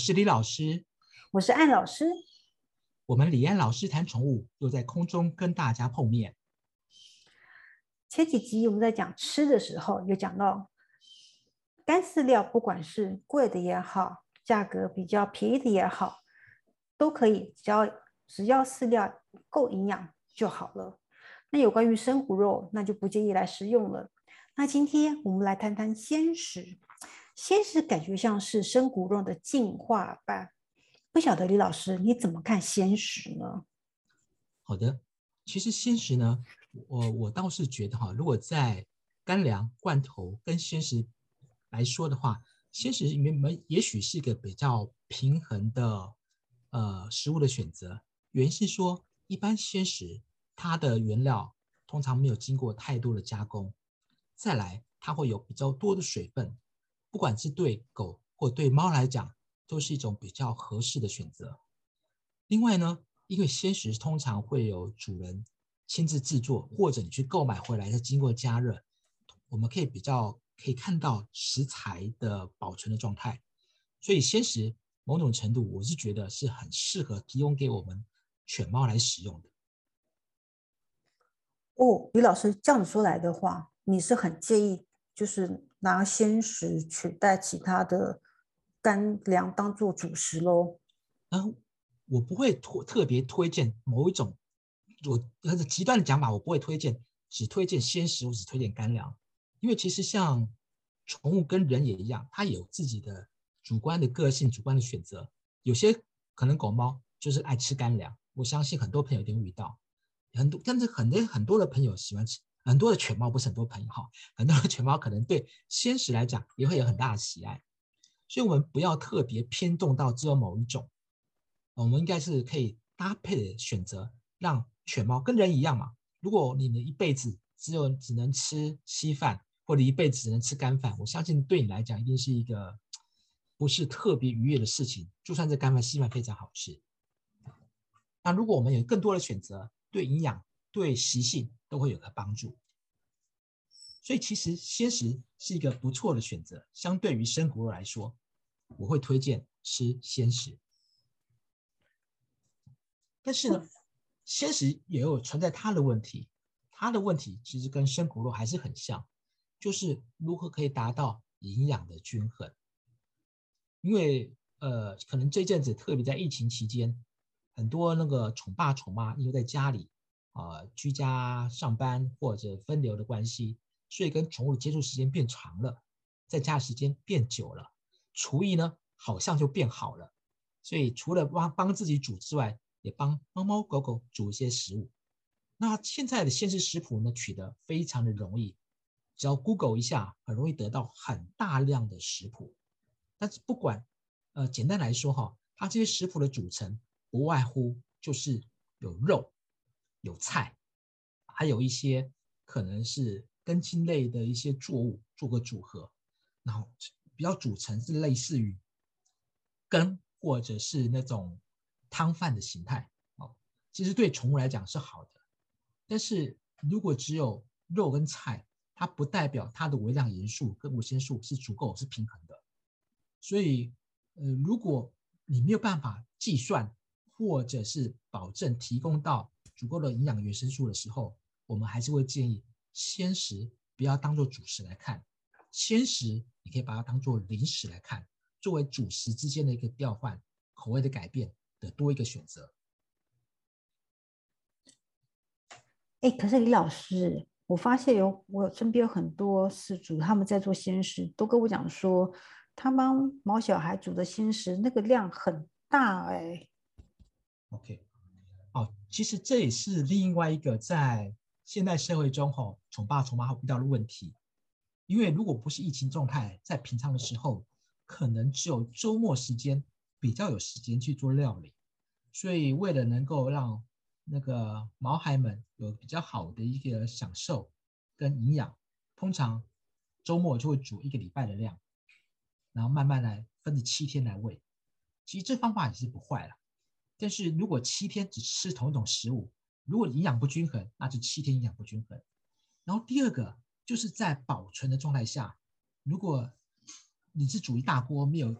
是李老师，我是艾老师。我们李安老师谈宠物又在空中跟大家碰面。前几集我们在讲吃的时候，有讲到干饲料，不管是贵的也好，价格比较便宜的也好，都可以，只要只要饲料够营养就好了。那有关于生骨肉，那就不建议来食用了。那今天我们来谈谈鲜食。鲜食感觉像是生骨肉的进化版，不晓得李老师你怎么看鲜食呢？好的，其实鲜食呢，我我倒是觉得哈，如果在干粮、罐头跟鲜食来说的话，鲜食里面也许是一个比较平衡的呃食物的选择。原因是说，一般鲜食它的原料通常没有经过太多的加工，再来它会有比较多的水分。不管是对狗或对猫来讲，都是一种比较合适的选择。另外呢，因为鲜食通常会有主人亲自制作，或者你去购买回来再经过加热，我们可以比较可以看到食材的保存的状态。所以鲜食某种程度，我是觉得是很适合提供给我们犬猫来使用的。哦，李老师这样子说来的话，你是很介意就是。拿鲜食取代其他的干粮当做主食喽？嗯，我不会特特别推荐某一种，我很极端的讲法，我不会推荐只推荐鲜食，我只推荐干粮，因为其实像宠物跟人也一样，它有自己的主观的个性、主观的选择。有些可能狗猫就是爱吃干粮，我相信很多朋友一定遇到，很多但是很多很多的朋友喜欢吃。很多的犬猫不是很多朋友哈，很多的犬猫可能对鲜食来讲也会有很大的喜爱，所以我们不要特别偏重到只有某一种，我们应该是可以搭配的选择，让犬猫跟人一样嘛。如果你的一辈子只有只能吃稀饭，或者一辈子只能吃干饭，我相信对你来讲一定是一个不是特别愉悦的事情。就算这干饭稀饭非常好吃，那如果我们有更多的选择，对营养、对习性。都会有个帮助，所以其实鲜食是一个不错的选择。相对于生骨肉来说，我会推荐吃鲜食。但是呢，鲜食也有存在它的问题，它的问题其实跟生骨肉还是很像，就是如何可以达到营养的均衡。因为呃，可能这阵子特别在疫情期间，很多那个宠爸宠妈因为在家里。啊，居家上班或者分流的关系，所以跟宠物接触时间变长了，在家时间变久了，厨艺呢好像就变好了。所以除了帮帮自己煮之外，也帮猫猫狗狗煮一些食物。那现在的鲜食食谱呢，取得非常的容易，只要 Google 一下，很容易得到很大量的食谱。但是不管，呃，简单来说哈，它这些食谱的组成不外乎就是有肉。有菜，还有一些可能是根茎类的一些作物做个组合，然后比较组成是类似于根或者是那种汤饭的形态哦。其实对宠物来讲是好的，但是如果只有肉跟菜，它不代表它的微量元素跟维生素是足够是平衡的。所以，呃，如果你没有办法计算或者是保证提供到。足够的营养元生素的时候，我们还是会建议鲜食不要当做主食来看，鲜食你可以把它当做零食来看，作为主食之间的一个调换、口味的改变的多一个选择。哎，可是李老师，我发现有我身边有很多饲主，他们在做鲜食，都跟我讲说，他帮毛小孩煮的鲜食那个量很大哎。OK。哦，其实这也是另外一个在现代社会中吼宠爸宠妈会遇到的问题，因为如果不是疫情状态，在平常的时候，可能只有周末时间比较有时间去做料理，所以为了能够让那个毛孩们有比较好的一个享受跟营养，通常周末就会煮一个礼拜的量，然后慢慢来分着七天来喂，其实这方法也是不坏了。但是如果七天只吃同一种食物，如果营养不均衡，那就七天营养不均衡。然后第二个就是在保存的状态下，如果你是煮一大锅没有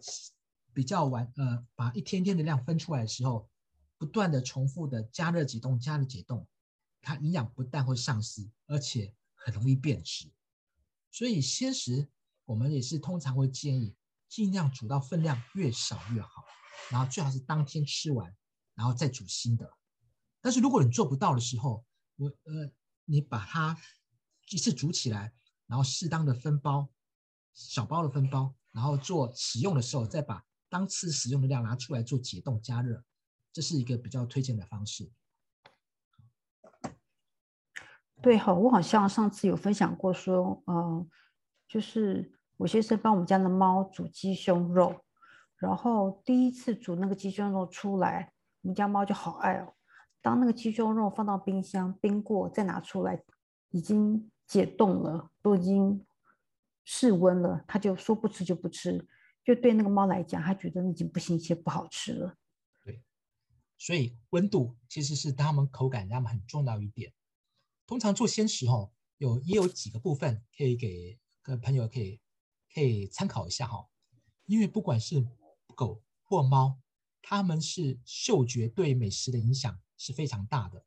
比较完呃，把一天天的量分出来的时候，不断的重复的加热解冻、加热解冻，它营养不但会丧失，而且很容易变质。所以鲜食我们也是通常会建议尽量煮到分量越少越好，然后最好是当天吃完，然后再煮新的。但是如果你做不到的时候，我呃，你把它一次煮起来，然后适当的分包，小包的分包，然后做使用的时候再把当次使用的量拿出来做解冻加热。这是一个比较推荐的方式。对哈，我好像上次有分享过，说，嗯，就是我先生帮我们家的猫煮鸡胸肉，然后第一次煮那个鸡胸肉出来，我们家猫就好爱哦。当那个鸡胸肉放到冰箱冰过，再拿出来，已经解冻了，都已经室温了，它就说不吃就不吃。就对那个猫来讲，它觉得已经不新鲜、不好吃了。对所以温度其实是它们口感它们很重要一点。通常做鲜食哦，有也有几个部分可以给各位朋友可以可以参考一下哈。因为不管是狗或猫，他们是嗅觉对美食的影响是非常大的，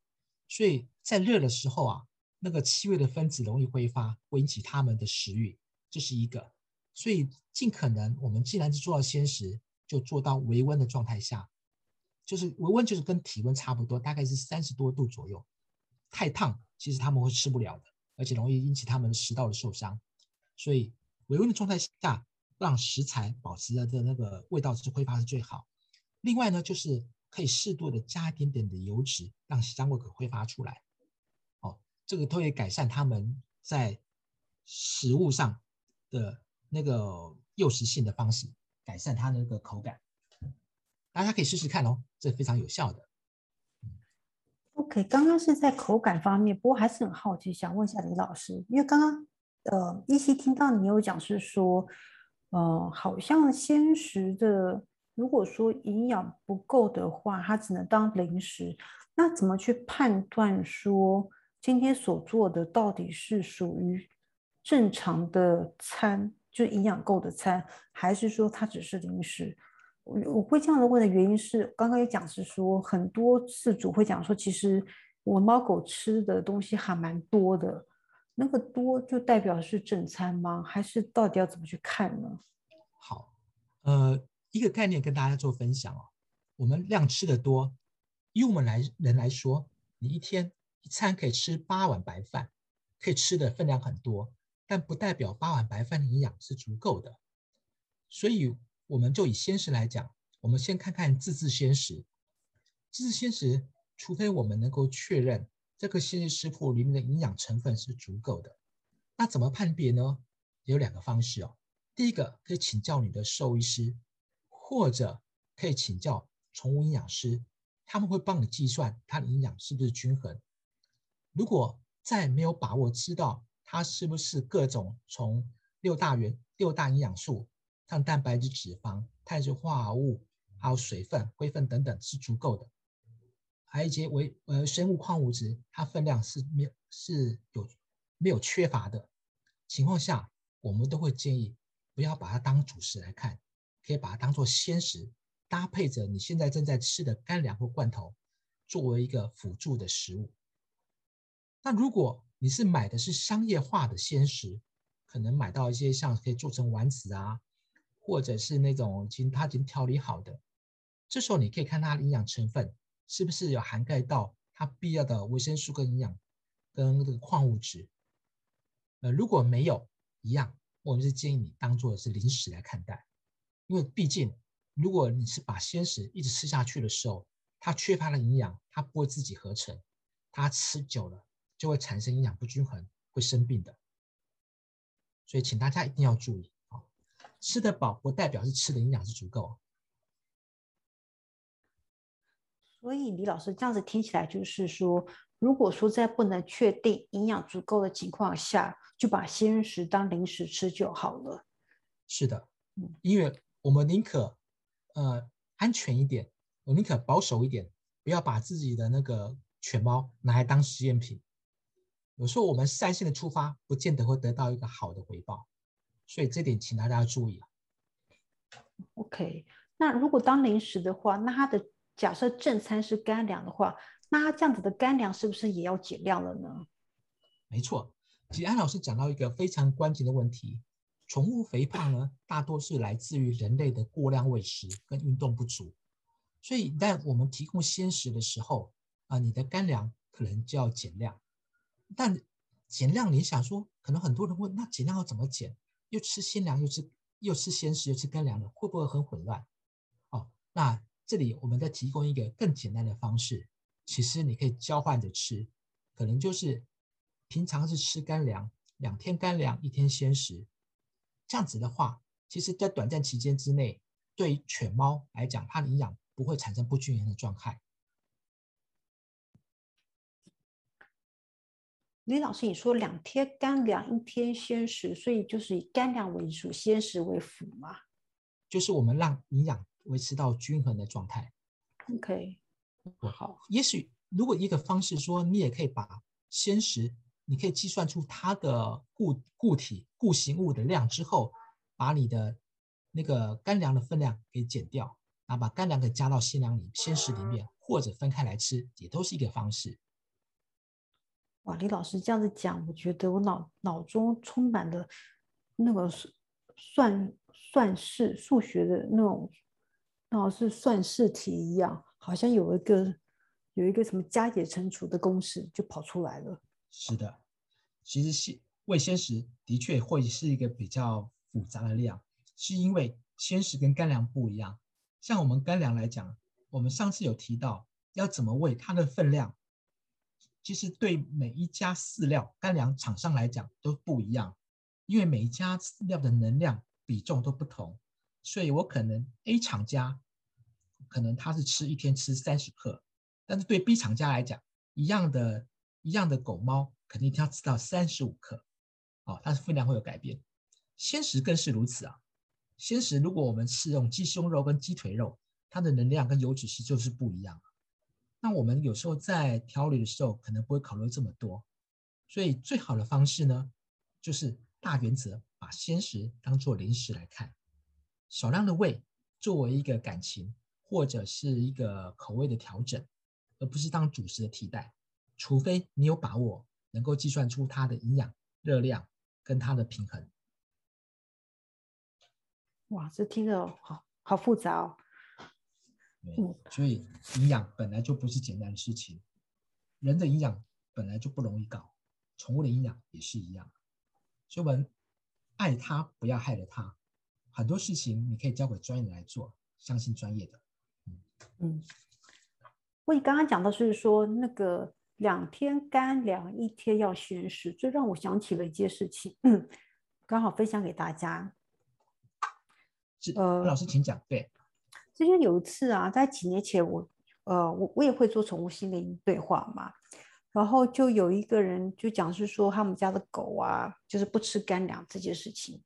所以在热的时候啊，那个气味的分子容易挥发，会引起他们的食欲，这是一个。所以尽可能我们既然是做到鲜食，就做到微温的状态下。就是微温，就是跟体温差不多，大概是三十多度左右。太烫，其实他们会吃不了的，而且容易引起他们食道的受伤。所以微温的状态下，让食材保持的那个味道是挥发是最好。另外呢，就是可以适度的加一点点的油脂，让香味可挥发出来。哦，这个都会改善他们在食物上的那个诱食性的方式，改善它的那个口感。大家可以试试看哦，这非常有效的。OK，刚刚是在口感方面，不过还是很好奇，想问一下李老师，因为刚刚呃依稀听到你有讲是说，呃，好像鲜食的，如果说营养不够的话，它只能当零食。那怎么去判断说今天所做的到底是属于正常的餐，就营养够的餐，还是说它只是零食？我我会这样的问的原因是，刚刚也讲是说，很多饲主会讲说，其实我猫狗吃的东西还蛮多的，那个多就代表是正餐吗？还是到底要怎么去看呢？好，呃，一个概念跟大家做分享哦。我们量吃的多，以我们来人来说，你一天一餐可以吃八碗白饭，可以吃的分量很多，但不代表八碗白饭的营养是足够的，所以。我们就以鲜食来讲，我们先看看自制鲜食。自制鲜食，除非我们能够确认这个鲜食食谱里面的营养成分是足够的，那怎么判别呢？有两个方式哦。第一个可以请教你的兽医师，或者可以请教宠物营养师，他们会帮你计算它的营养是不是均衡。如果在没有把握知道它是不是各种从六大元六大营养素。像蛋白质、脂肪、碳水化合物，还有水分、灰分等等是足够的，还有一些维呃生物矿物质，它分量是没有是有没有缺乏的情况下，我们都会建议不要把它当主食来看，可以把它当做鲜食，搭配着你现在正在吃的干粮或罐头，作为一个辅助的食物。那如果你是买的是商业化的鲜食，可能买到一些像可以做成丸子啊。或者是那种已经它已经调理好的，这时候你可以看它的营养成分是不是有涵盖到它必要的维生素跟营养跟这个矿物质。呃，如果没有一样，我们是建议你当做是零食来看待，因为毕竟如果你是把鲜食一直吃下去的时候，它缺乏了营养，它不会自己合成，它吃久了就会产生营养不均衡，会生病的。所以请大家一定要注意。吃得饱不代表是吃的营养是足够，所以李老师这样子听起来就是说，如果说在不能确定营养足够的情况下，就把鲜食当零食吃就好了。是的，因为我们宁可呃安全一点，我宁可保守一点，不要把自己的那个犬猫拿来当实验品。有时候我们善性的出发，不见得会得到一个好的回报。所以这点请大家注意啊。OK，那如果当零食的话，那它的假设正餐是干粮的话，那它这样子的干粮是不是也要减量了呢？没错，其实安老师讲到一个非常关键的问题：宠物肥胖呢，大多是来自于人类的过量喂食跟运动不足。所以，在我们提供鲜食的时候，啊，你的干粮可能就要减量。但减量，你想说，可能很多人问，那减量要怎么减？又吃鲜粮，又吃又吃鲜食，又吃干粮的，会不会很混乱？哦，那这里我们再提供一个更简单的方式，其实你可以交换着吃，可能就是平常是吃干粮，两天干粮，一天鲜食，这样子的话，其实在短暂期间之内，对于犬猫来讲，它的营养不会产生不均衡的状态。李老师，你说两天干粮，一天鲜食，所以就是以干粮为主，鲜食为辅嘛？就是我们让营养维持到均衡的状态。OK，好。也许如果一个方式说，你也可以把鲜食，你可以计算出它的固固体固形物的量之后，把你的那个干粮的分量给减掉，然后把干粮给加到鲜粮里鲜食里面，或者分开来吃，也都是一个方式。哇，李老师这样子讲，我觉得我脑脑中充满了那个算算式、数学的那种，那是算式题一样，好像有一个有一个什么加减乘除的公式就跑出来了。是的，其实鲜味鲜食的确会是一个比较复杂的量，是因为鲜食跟干粮不一样。像我们干粮来讲，我们上次有提到要怎么喂它的分量。其实对每一家饲料干粮厂商来讲都不一样，因为每一家饲料的能量比重都不同，所以我可能 A 厂家可能他是吃一天吃三十克，但是对 B 厂家来讲，一样的一样的狗猫肯定要吃到三十五克，哦，它的分量会有改变。鲜食更是如此啊，鲜食如果我们是用鸡胸肉跟鸡腿肉，它的能量跟油脂是就是不一样。那我们有时候在调理的时候，可能不会考虑这么多，所以最好的方式呢，就是大原则把鲜食当做零食来看，少量的喂作为一个感情或者是一个口味的调整，而不是当主食的替代，除非你有把握能够计算出它的营养、热量跟它的平衡。哇，这听着好好复杂哦。嗯，所以营养本来就不是简单的事情，人的营养本来就不容易搞，宠物的营养也是一样。所以我们爱它，不要害了它。很多事情你可以交给专业的来做，相信专业的。嗯嗯。我你刚刚讲的是说那个两天干粮，一天要宣食，这让我想起了一件事情，嗯，刚好分享给大家。呃，老师请讲。对。之前有一次啊，在几年前，我呃，我我也会做宠物心灵对话嘛，然后就有一个人就讲是说他们家的狗啊，就是不吃干粮这件事情。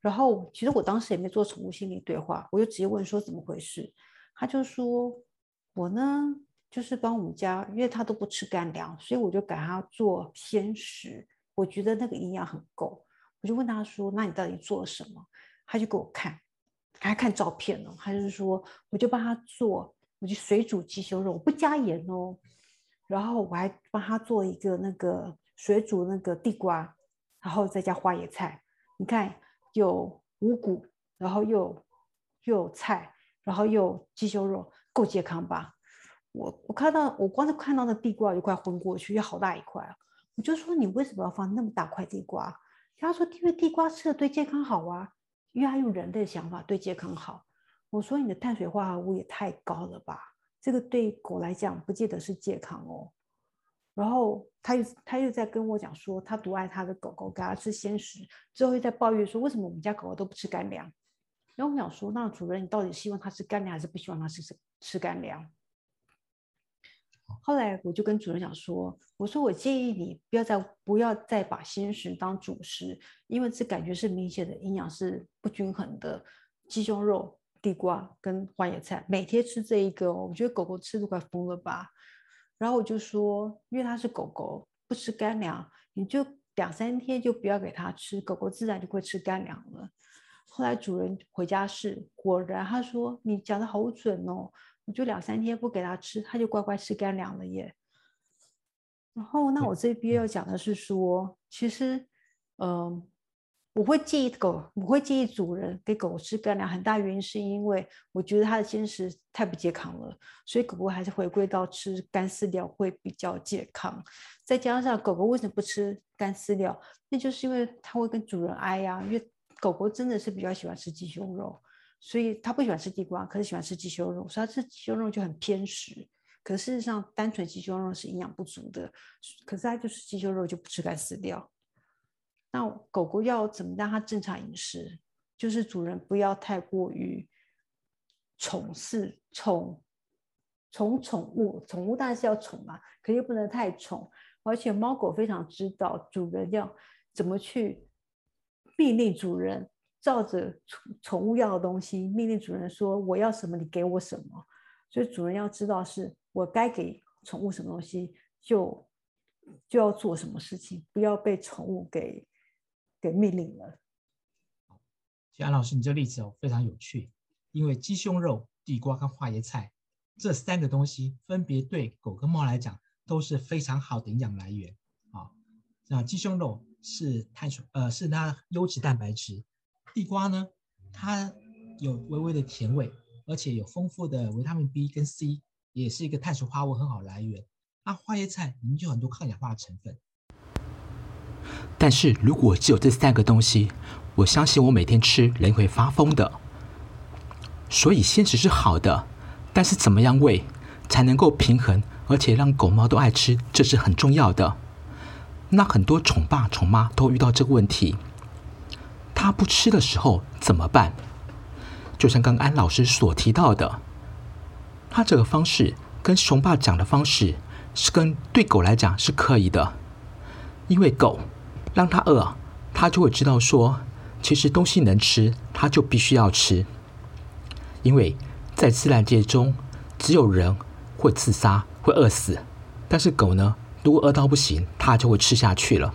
然后其实我当时也没做宠物心灵对话，我就直接问说怎么回事，他就说我呢就是帮我们家，因为他都不吃干粮，所以我就给他做鲜食，我觉得那个营养很够。我就问他说，那你到底做了什么？他就给我看。还看照片呢，还是说我就帮他做，我就水煮鸡胸肉，不加盐哦。然后我还帮他做一个那个水煮那个地瓜，然后再加花椰菜。你看有五谷，然后又又有菜，然后又鸡胸肉，够健康吧？我我看到我光是看到那地瓜就快昏过去，有好大一块啊！我就说你为什么要放那么大块地瓜？他说因为地瓜吃了对健康好啊。因为他用人的想法对健康好，我说你的碳水化合物也太高了吧，这个对狗来讲不见得是健康哦。然后他又他又在跟我讲说，他独爱他的狗狗，给他吃鲜食，之后又在抱怨说为什么我们家狗狗都不吃干粮。然后我想说，那主人你到底希望它吃干粮还是不希望它吃吃吃干粮？后来我就跟主人讲说：“我说我建议你不要再不要再把鲜食当主食，因为这感觉是明显的营养是不均衡的。鸡胸肉、地瓜跟花椰菜，每天吃这一个，我觉得狗狗吃都快疯了吧。然后我就说，因为它是狗狗，不吃干粮，你就两三天就不要给它吃，狗狗自然就会吃干粮了。后来主人回家试，果然他说你讲的好准哦，我就两三天不给它吃，它就乖乖吃干粮了耶。然后那我这边要讲的是说，其实，嗯。我会建议狗，我会建议主人给狗吃干粮。很大原因是因为我觉得它的鲜食太不健康了，所以狗狗还是回归到吃干饲料会比较健康。再加上狗狗为什么不吃干饲料？那就是因为它会跟主人挨呀。因为狗狗真的是比较喜欢吃鸡胸肉，所以它不喜欢吃地瓜，可是喜欢吃鸡胸肉，所以它吃鸡胸肉就很偏食。可事实上，单纯鸡胸肉是营养不足的，可是它就是鸡胸肉就不吃干饲料。那狗狗要怎么让它正常饮食？就是主人不要太过于宠饲宠宠宠物，宠物当然是要宠嘛，可又不能太宠。而且猫狗非常知道主人要怎么去命令主人，照着宠宠物要的东西命令主人说我要什么，你给我什么。所以主人要知道是我该给宠物什么东西，就就要做什么事情，不要被宠物给。给命令了。安老师，你这例子哦非常有趣，因为鸡胸肉、地瓜跟花椰菜这三个东西，分别对狗跟猫来讲都是非常好的营养来源啊。那鸡胸肉是碳水，呃，是它优质蛋白质；地瓜呢，它有微微的甜味，而且有丰富的维他命 B 跟 C，也是一个碳水化合物很好来源。那花椰菜里面就很多抗氧化的成分。但是如果只有这三个东西，我相信我每天吃人会发疯的。所以鲜食是好的，但是怎么样喂才能够平衡，而且让狗猫都爱吃，这是很重要的。那很多宠爸宠妈都遇到这个问题，他不吃的时候怎么办？就像刚安老师所提到的，他这个方式跟熊爸讲的方式是跟对狗来讲是可以的，因为狗。让它饿，它就会知道说，其实东西能吃，它就必须要吃。因为在自然界中，只有人会自杀、会饿死，但是狗呢，如果饿到不行，它就会吃下去了。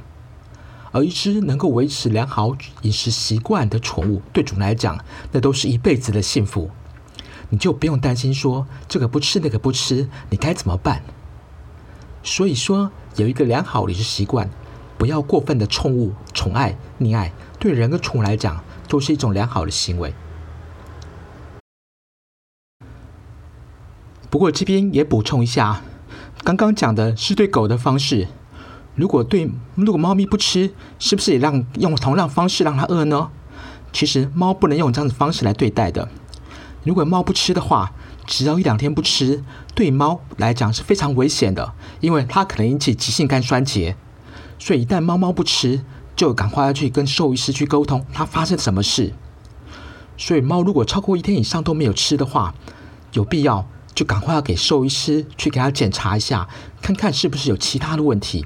而一只能够维持良好饮食习惯的宠物，对主人来讲，那都是一辈子的幸福。你就不用担心说这个不吃那个不吃，你该怎么办？所以说，有一个良好饮食习惯。不要过分的宠物宠爱溺爱，对人跟宠物来讲都是一种良好的行为。不过这边也补充一下，刚刚讲的是对狗的方式，如果对如果猫咪不吃，是不是也让用同样方式让它饿呢？其实猫不能用这样的方式来对待的。如果猫不吃的话，只要一两天不吃，对猫来讲是非常危险的，因为它可能引起急性肝衰竭。所以一旦猫猫不吃，就赶快要去跟兽医师去沟通，它发生什么事。所以猫如果超过一天以上都没有吃的话，有必要就赶快要给兽医师去给它检查一下，看看是不是有其他的问题。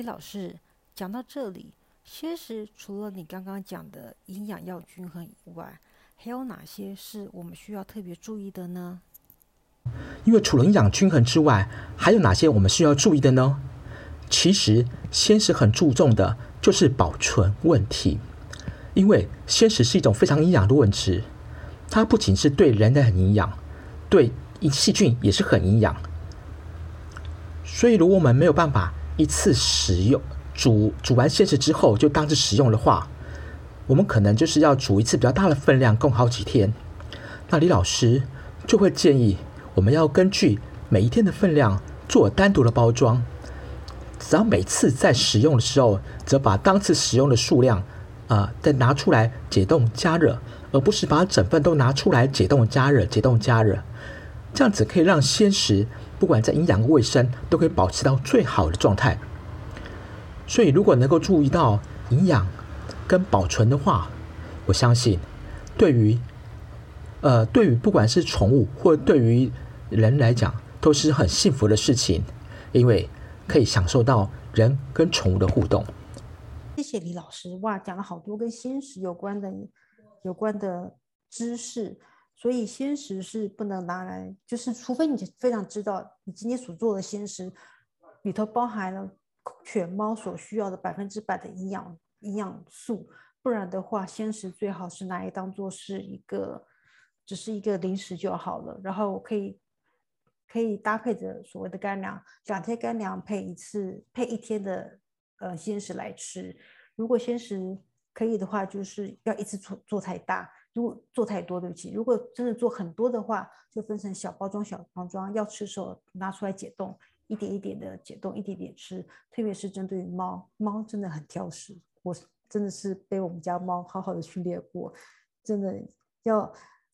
李老师讲到这里，其实除了你刚刚讲的营养要均衡以外，还有哪些是我们需要特别注意的呢？因为除了营养均衡之外，还有哪些我们需要注意的呢？其实鲜食很注重的就是保存问题，因为鲜食是一种非常营养的物质，它不仅是对人的很营养，对细菌也是很营养。所以如果我们没有办法一次使用煮煮完鲜食之后就当着使用的话，我们可能就是要煮一次比较大的分量，供好几天。那李老师就会建议。我们要根据每一天的分量做单独的包装，只要每次在使用的时候，则把当次使用的数量啊再拿出来解冻加热，而不是把整份都拿出来解冻加热、解冻加热。这样子可以让鲜食不管在营养卫生都可以保持到最好的状态。所以，如果能够注意到营养跟保存的话，我相信对于。呃，对于不管是宠物或对于人来讲，都是很幸福的事情，因为可以享受到人跟宠物的互动。谢谢李老师，哇，讲了好多跟鲜食有关的有关的知识。所以鲜食是不能拿来，就是除非你非常知道你今天所做的鲜食里头包含了犬猫所需要的百分之百的营养营养素，不然的话，鲜食最好是拿来当做是一个，只是一个零食就好了。然后可以可以搭配着所谓的干粮，两天干粮配一次配一天的呃鲜食来吃。如果鲜食可以的话，就是要一次做做太大。如果做太多，对不起。如果真的做很多的话，就分成小包装、小包装，要吃的时候拿出来解冻，一点一点的解冻，一点点吃。特别是针对于猫，猫真的很挑食，我真的是被我们家猫好好的训练过，真的要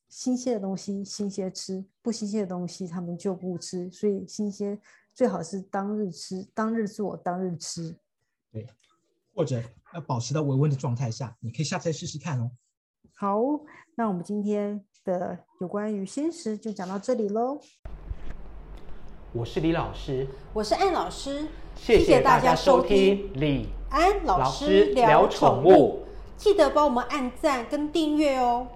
新鲜的东西新鲜吃，不新鲜的东西它们就不吃。所以新鲜最好是当日吃，当日做，当日吃。对，或者要保持到微温的状态下，你可以下次试试看哦。好，那我们今天的有关于鲜食就讲到这里喽。我是李老师，我是安老师，谢谢大家收听李安老师聊宠物。记得帮我们按赞跟订阅哦。